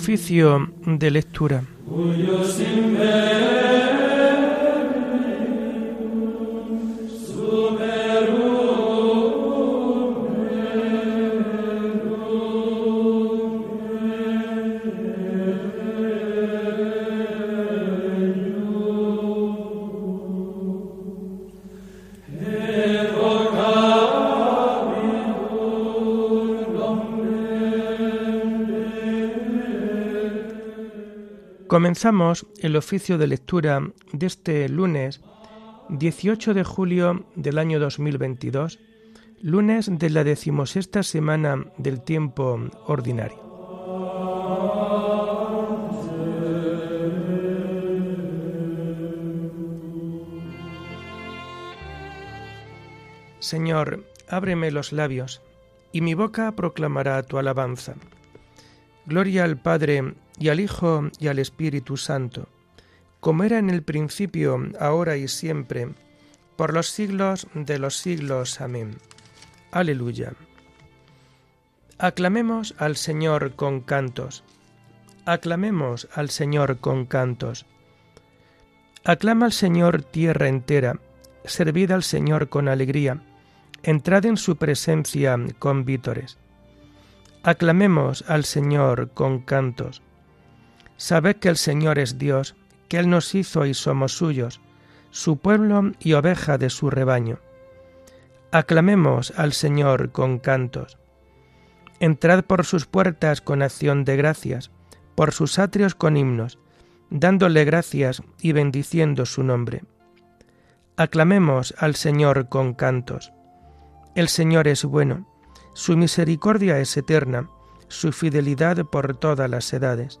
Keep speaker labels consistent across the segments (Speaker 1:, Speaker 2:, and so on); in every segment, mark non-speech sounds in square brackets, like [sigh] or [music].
Speaker 1: Oficio de lectura. Comenzamos el oficio de lectura de este lunes 18 de julio del año 2022, lunes de la decimosexta semana del tiempo ordinario. Señor, ábreme los labios, y mi boca proclamará tu alabanza. Gloria al Padre y al Hijo y al Espíritu Santo, como era en el principio, ahora y siempre, por los siglos de los siglos. Amén. Aleluya. Aclamemos al Señor con cantos. Aclamemos al Señor con cantos. Aclama al Señor tierra entera, servid al Señor con alegría, entrad en su presencia con vítores. Aclamemos al Señor con cantos. Sabed que el Señor es Dios, que Él nos hizo y somos suyos, su pueblo y oveja de su rebaño. Aclamemos al Señor con cantos. Entrad por sus puertas con acción de gracias, por sus atrios con himnos, dándole gracias y bendiciendo su nombre. Aclamemos al Señor con cantos. El Señor es bueno, su misericordia es eterna, su fidelidad por todas las edades.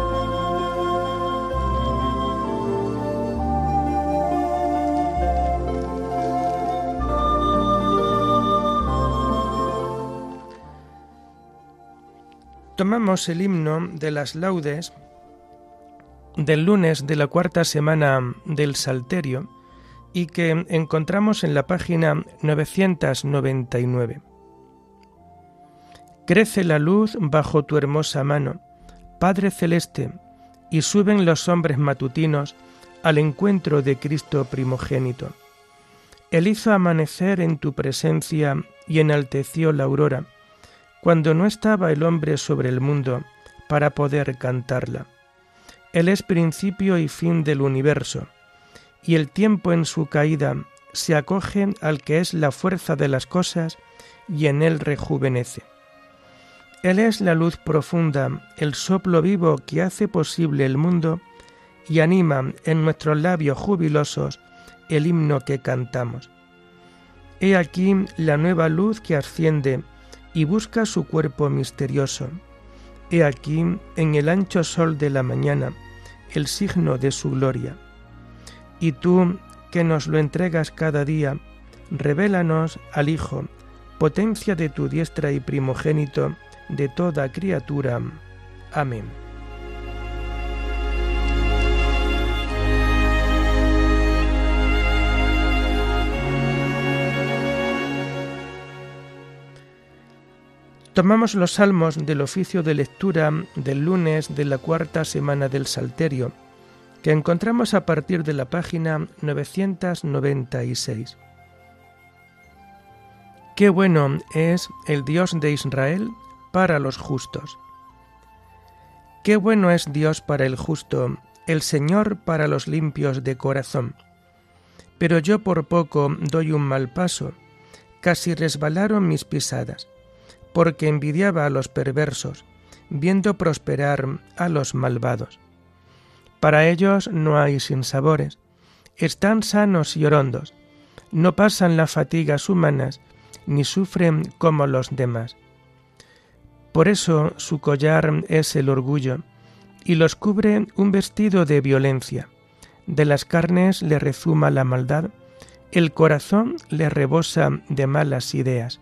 Speaker 1: Tomamos el himno de las laudes del lunes de la cuarta semana del Salterio y que encontramos en la página 999. Crece la luz bajo tu hermosa mano, Padre Celeste, y suben los hombres matutinos al encuentro de Cristo primogénito. Él hizo amanecer en tu presencia y enalteció la aurora cuando no estaba el hombre sobre el mundo para poder cantarla. Él es principio y fin del universo, y el tiempo en su caída se acoge al que es la fuerza de las cosas y en él rejuvenece. Él es la luz profunda, el soplo vivo que hace posible el mundo y anima en nuestros labios jubilosos el himno que cantamos. He aquí la nueva luz que asciende y busca su cuerpo misterioso. He aquí, en el ancho sol de la mañana, el signo de su gloria. Y tú, que nos lo entregas cada día, revélanos al Hijo, potencia de tu diestra y primogénito de toda criatura. Amén. Tomamos los salmos del oficio de lectura del lunes de la cuarta semana del Salterio, que encontramos a partir de la página 996. Qué bueno es el Dios de Israel para los justos. Qué bueno es Dios para el justo, el Señor para los limpios de corazón. Pero yo por poco doy un mal paso, casi resbalaron mis pisadas porque envidiaba a los perversos, viendo prosperar a los malvados. Para ellos no hay sinsabores, están sanos y orondos, no pasan las fatigas humanas, ni sufren como los demás. Por eso su collar es el orgullo, y los cubre un vestido de violencia. De las carnes le rezuma la maldad, el corazón le rebosa de malas ideas.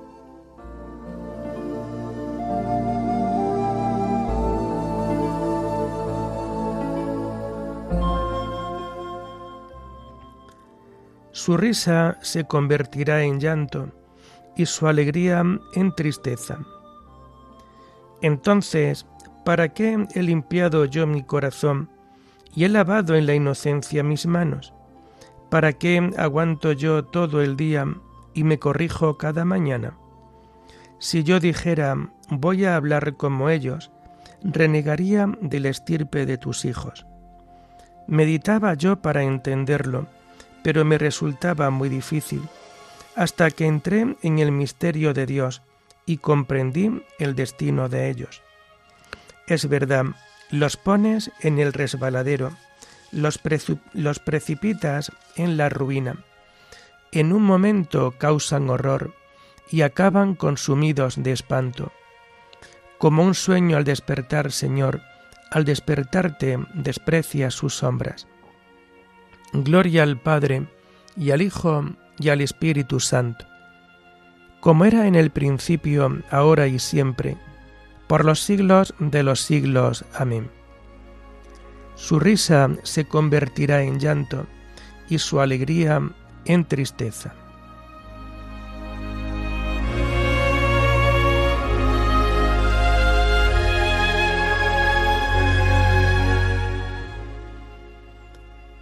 Speaker 1: Su risa se convertirá en llanto y su alegría en tristeza. Entonces, ¿para qué he limpiado yo mi corazón y he lavado en la inocencia mis manos? ¿Para qué aguanto yo todo el día y me corrijo cada mañana? Si yo dijera, voy a hablar como ellos, renegaría del estirpe de tus hijos. Meditaba yo para entenderlo, pero me resultaba muy difícil, hasta que entré en el misterio de Dios y comprendí el destino de ellos. Es verdad, los pones en el resbaladero, los, precipitas en la ruina. En un momento causan horror y acaban consumidos de espanto. Como un sueño al despertar, Señor, al despertarte desprecias sus sombras. Gloria al Padre, y al Hijo, y al Espíritu Santo, como era en el principio, ahora y siempre, por los siglos de los siglos. Amén. Su risa se convertirá en llanto, y su alegría en tristeza.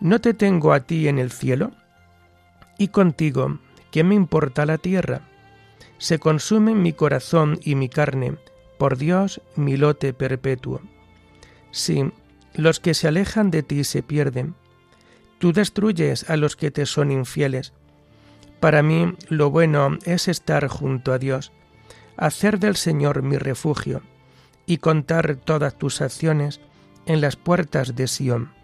Speaker 1: ¿No te tengo a ti en el cielo? Y contigo, ¿qué me importa la tierra? Se consumen mi corazón y mi carne, por Dios mi lote perpetuo. Sí, los que se alejan de ti se pierden. Tú destruyes a los que te son infieles. Para mí lo bueno es estar junto a Dios, hacer del Señor mi refugio y contar todas tus acciones en las puertas de Sión.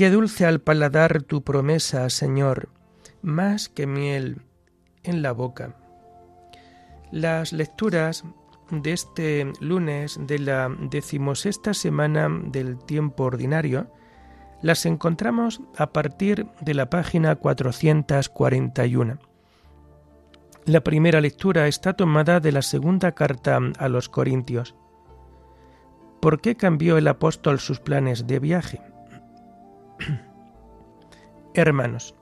Speaker 1: Qué dulce al paladar tu promesa, Señor, más que miel en la boca. Las lecturas de este lunes de la decimosexta semana del tiempo ordinario las encontramos a partir de la página 441. La primera lectura está tomada de la segunda carta a los Corintios. ¿Por qué cambió el apóstol sus planes de viaje? [clears throat] Hermanos,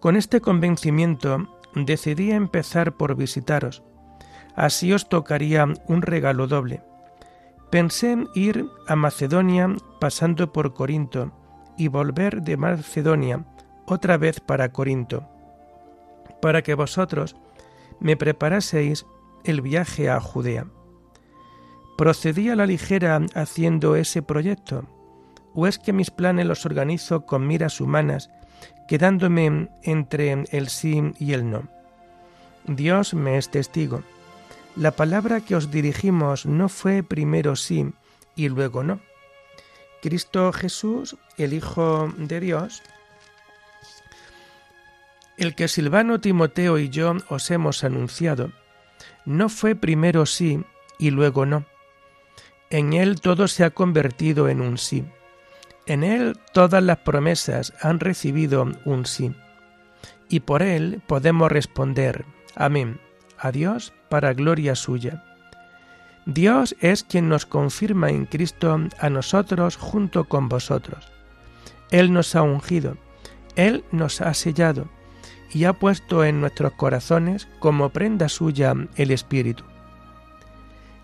Speaker 1: con este convencimiento decidí empezar por visitaros. Así os tocaría un regalo doble. Pensé en ir a Macedonia pasando por Corinto y volver de Macedonia otra vez para Corinto, para que vosotros me preparaseis el viaje a Judea ¿Procedí a la ligera haciendo ese proyecto? ¿O es que mis planes los organizo con miras humanas, quedándome entre el sí y el no? Dios me es testigo. La palabra que os dirigimos no fue primero sí y luego no. Cristo Jesús, el Hijo de Dios, el que Silvano, Timoteo y yo os hemos anunciado, no fue primero sí y luego no. En él todo se ha convertido en un sí. En él todas las promesas han recibido un sí. Y por él podemos responder, amén, a Dios para gloria suya. Dios es quien nos confirma en Cristo a nosotros junto con vosotros. Él nos ha ungido, Él nos ha sellado y ha puesto en nuestros corazones como prenda suya el Espíritu.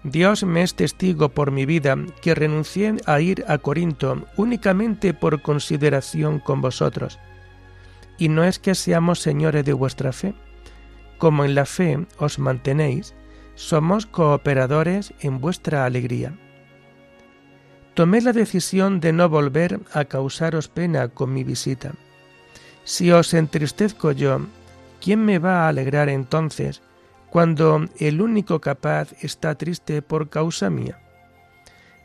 Speaker 1: Dios me es testigo por mi vida que renuncié a ir a Corinto únicamente por consideración con vosotros. Y no es que seamos señores de vuestra fe. Como en la fe os mantenéis, somos cooperadores en vuestra alegría. Tomé la decisión de no volver a causaros pena con mi visita. Si os entristezco yo, ¿quién me va a alegrar entonces cuando el único capaz está triste por causa mía?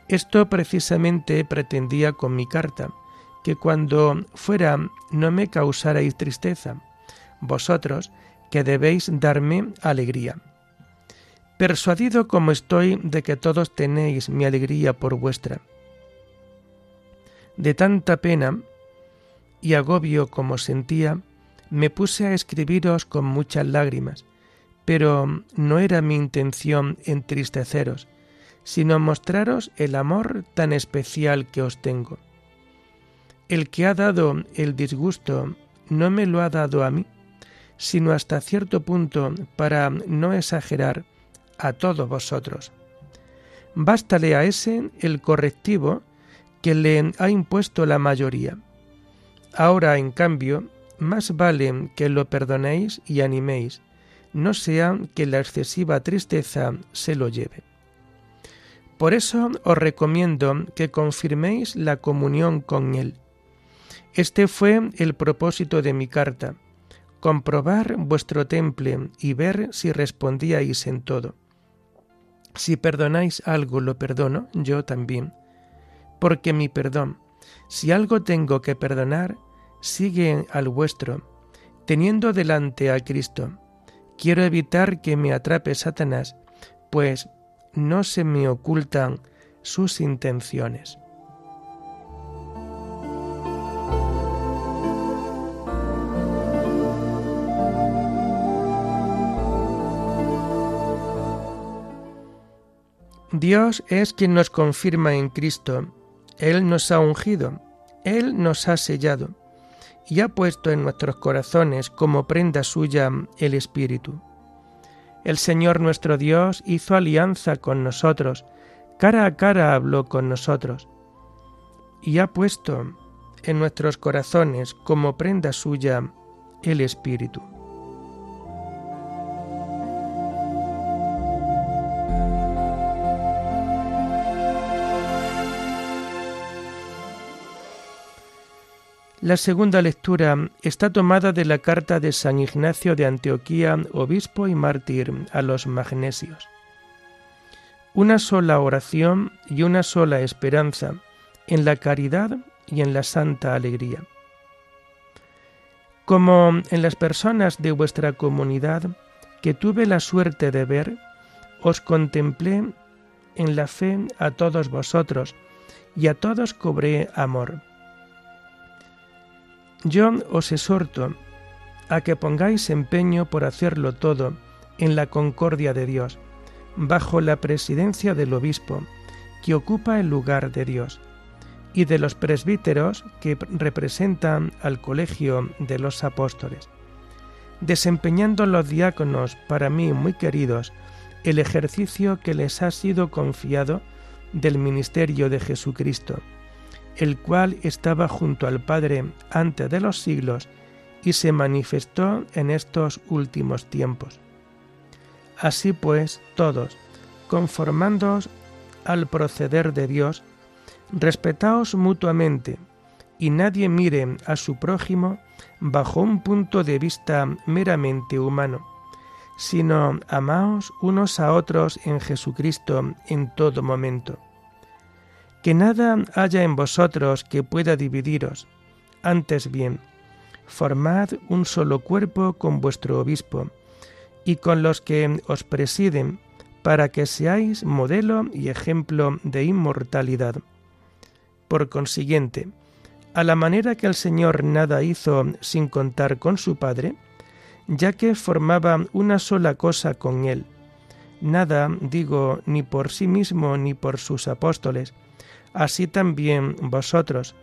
Speaker 1: Esto precisamente pretendía con mi carta, que cuando fuera no me causarais tristeza, vosotros que debéis darme alegría. Persuadido como estoy de que todos tenéis mi alegría por vuestra. De tanta pena y agobio como sentía, me puse a escribiros con muchas lágrimas, pero no era mi intención entristeceros, sino mostraros el amor tan especial que os tengo. El que ha dado el disgusto no me lo ha dado a mí, sino hasta cierto punto para no exagerar a todos vosotros. Bástale a ese el correctivo que le ha impuesto la mayoría Ahora, en cambio, más vale que lo perdonéis y animéis, no sea que la excesiva tristeza se lo lleve. Por eso os recomiendo que confirméis la comunión con Él. Este fue el propósito de mi carta, comprobar vuestro temple y ver si respondíais en todo. Si perdonáis algo, lo perdono yo también, porque mi perdón, si algo tengo que perdonar, sigue al vuestro, teniendo delante a Cristo. Quiero evitar que me atrape Satanás, pues no se me ocultan sus intenciones. Dios es quien nos confirma en Cristo. Él nos ha ungido, Él nos ha sellado y ha puesto en nuestros corazones como prenda suya el Espíritu. El Señor nuestro Dios hizo alianza con nosotros, cara a cara habló con nosotros, y ha puesto en nuestros corazones como prenda suya el Espíritu. La segunda lectura está tomada de la carta de San Ignacio de Antioquía, obispo y mártir a los magnesios. Una sola oración y una sola esperanza en la caridad y en la santa alegría. Como en las personas de vuestra comunidad que tuve la suerte de ver, os contemplé en la fe a todos vosotros y a todos cobré amor yo os exhorto a que pongáis empeño por hacerlo todo en la concordia de Dios, bajo la presidencia del obispo, que ocupa el lugar de Dios, y de los presbíteros que representan al colegio de los apóstoles, desempeñando los diáconos, para mí muy queridos, el ejercicio que les ha sido confiado del ministerio de Jesucristo el cual estaba junto al Padre antes de los siglos y se manifestó en estos últimos tiempos. Así pues, todos, conformándoos al proceder de Dios, respetaos mutuamente, y nadie mire a su prójimo bajo un punto de vista meramente humano, sino amaos unos a otros en Jesucristo en todo momento. Que nada haya en vosotros que pueda dividiros, antes bien, formad un solo cuerpo con vuestro obispo y con los que os presiden, para que seáis modelo y ejemplo de inmortalidad. Por consiguiente, a la manera que el Señor nada hizo sin contar con su Padre, ya que formaba una sola cosa con Él. Nada, digo, ni por sí mismo ni por sus apóstoles, así también vosotros,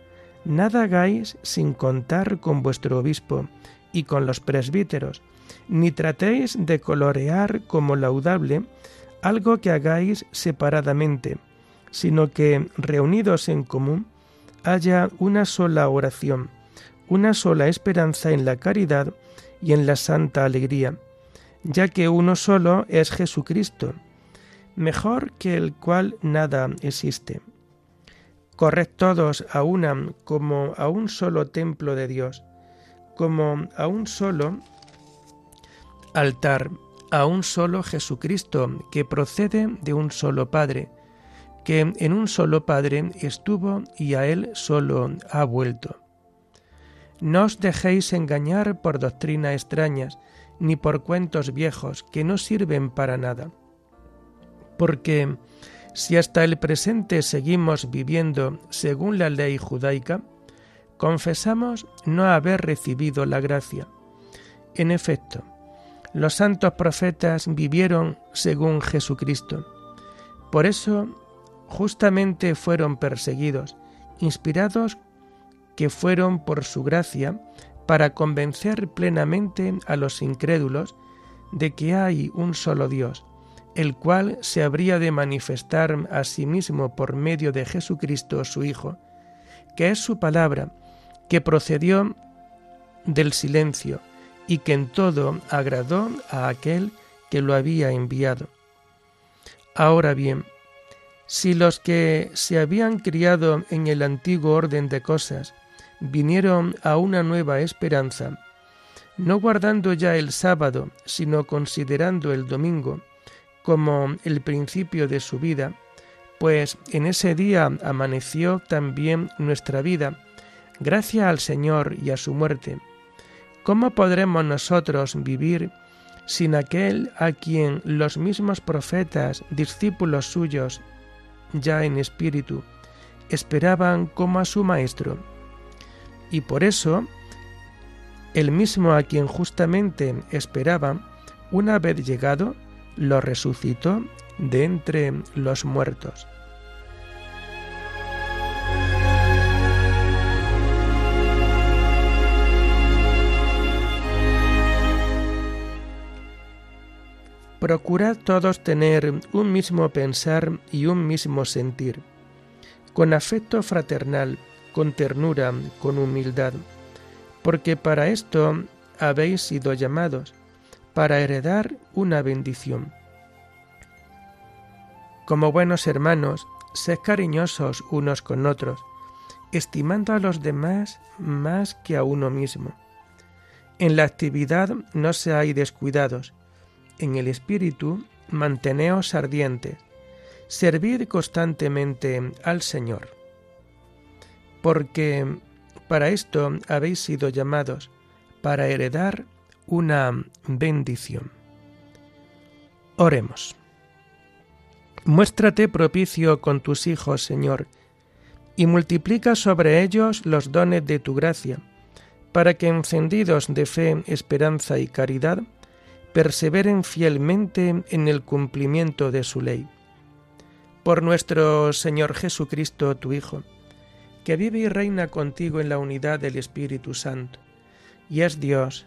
Speaker 1: nada hagáis sin contar con vuestro obispo y con los presbíteros, ni tratéis de colorear como laudable algo que hagáis separadamente, sino que, reunidos en común, haya una sola oración, una sola esperanza en la caridad y en la santa alegría, ya que uno solo es Jesucristo, mejor que el cual nada existe. Corred todos a una como a un solo templo de Dios, como a un solo altar, a un solo Jesucristo, que procede de un solo Padre, que en un solo Padre estuvo y a Él solo ha vuelto. No os dejéis engañar por doctrinas extrañas, ni por cuentos viejos que no sirven para nada. Porque si hasta el presente seguimos viviendo según la ley judaica, confesamos no haber recibido la gracia. En efecto, los santos profetas vivieron según Jesucristo. Por eso justamente fueron perseguidos, inspirados que fueron por su gracia para convencer plenamente a los incrédulos de que hay un solo Dios, el cual se habría de manifestar a sí mismo por medio de Jesucristo su Hijo, que es su palabra, que procedió del silencio, y que en todo agradó a aquel que lo había enviado. Ahora bien, si los que se habían criado en el antiguo orden de cosas vinieron a una nueva esperanza, no guardando ya el sábado, sino considerando el domingo como el principio de su vida, pues en ese día amaneció también nuestra vida, gracias al Señor y a su muerte ¿Cómo podremos nosotros vivir sin aquel a quien los mismos profetas, discípulos suyos, ya en espíritu, esperaban como a su Maestro? Y por eso, el mismo a quien justamente esperaban, una vez llegado, lo resucitó de entre los muertos. Procurad todos tener un mismo pensar y un mismo sentir, con afecto fraternal, con ternura, con humildad, porque para esto habéis sido llamados, para heredar una bendición. Como buenos hermanos, sed cariñosos unos con otros, estimando a los demás más que a uno mismo. En la actividad no seáis descuidados, en el Espíritu, manteneos ardientes, servid constantemente al Señor. Porque para esto habéis sido llamados, para heredar una bendición. Oremos. Muéstrate propicio con tus hijos, Señor, y multiplica sobre ellos los dones de tu gracia, para que encendidos de fe, esperanza y caridad, perseveren fielmente en el cumplimiento de su ley. Por nuestro Señor Jesucristo, tu Hijo, que vive y reina contigo en la unidad del Espíritu Santo, y es Dios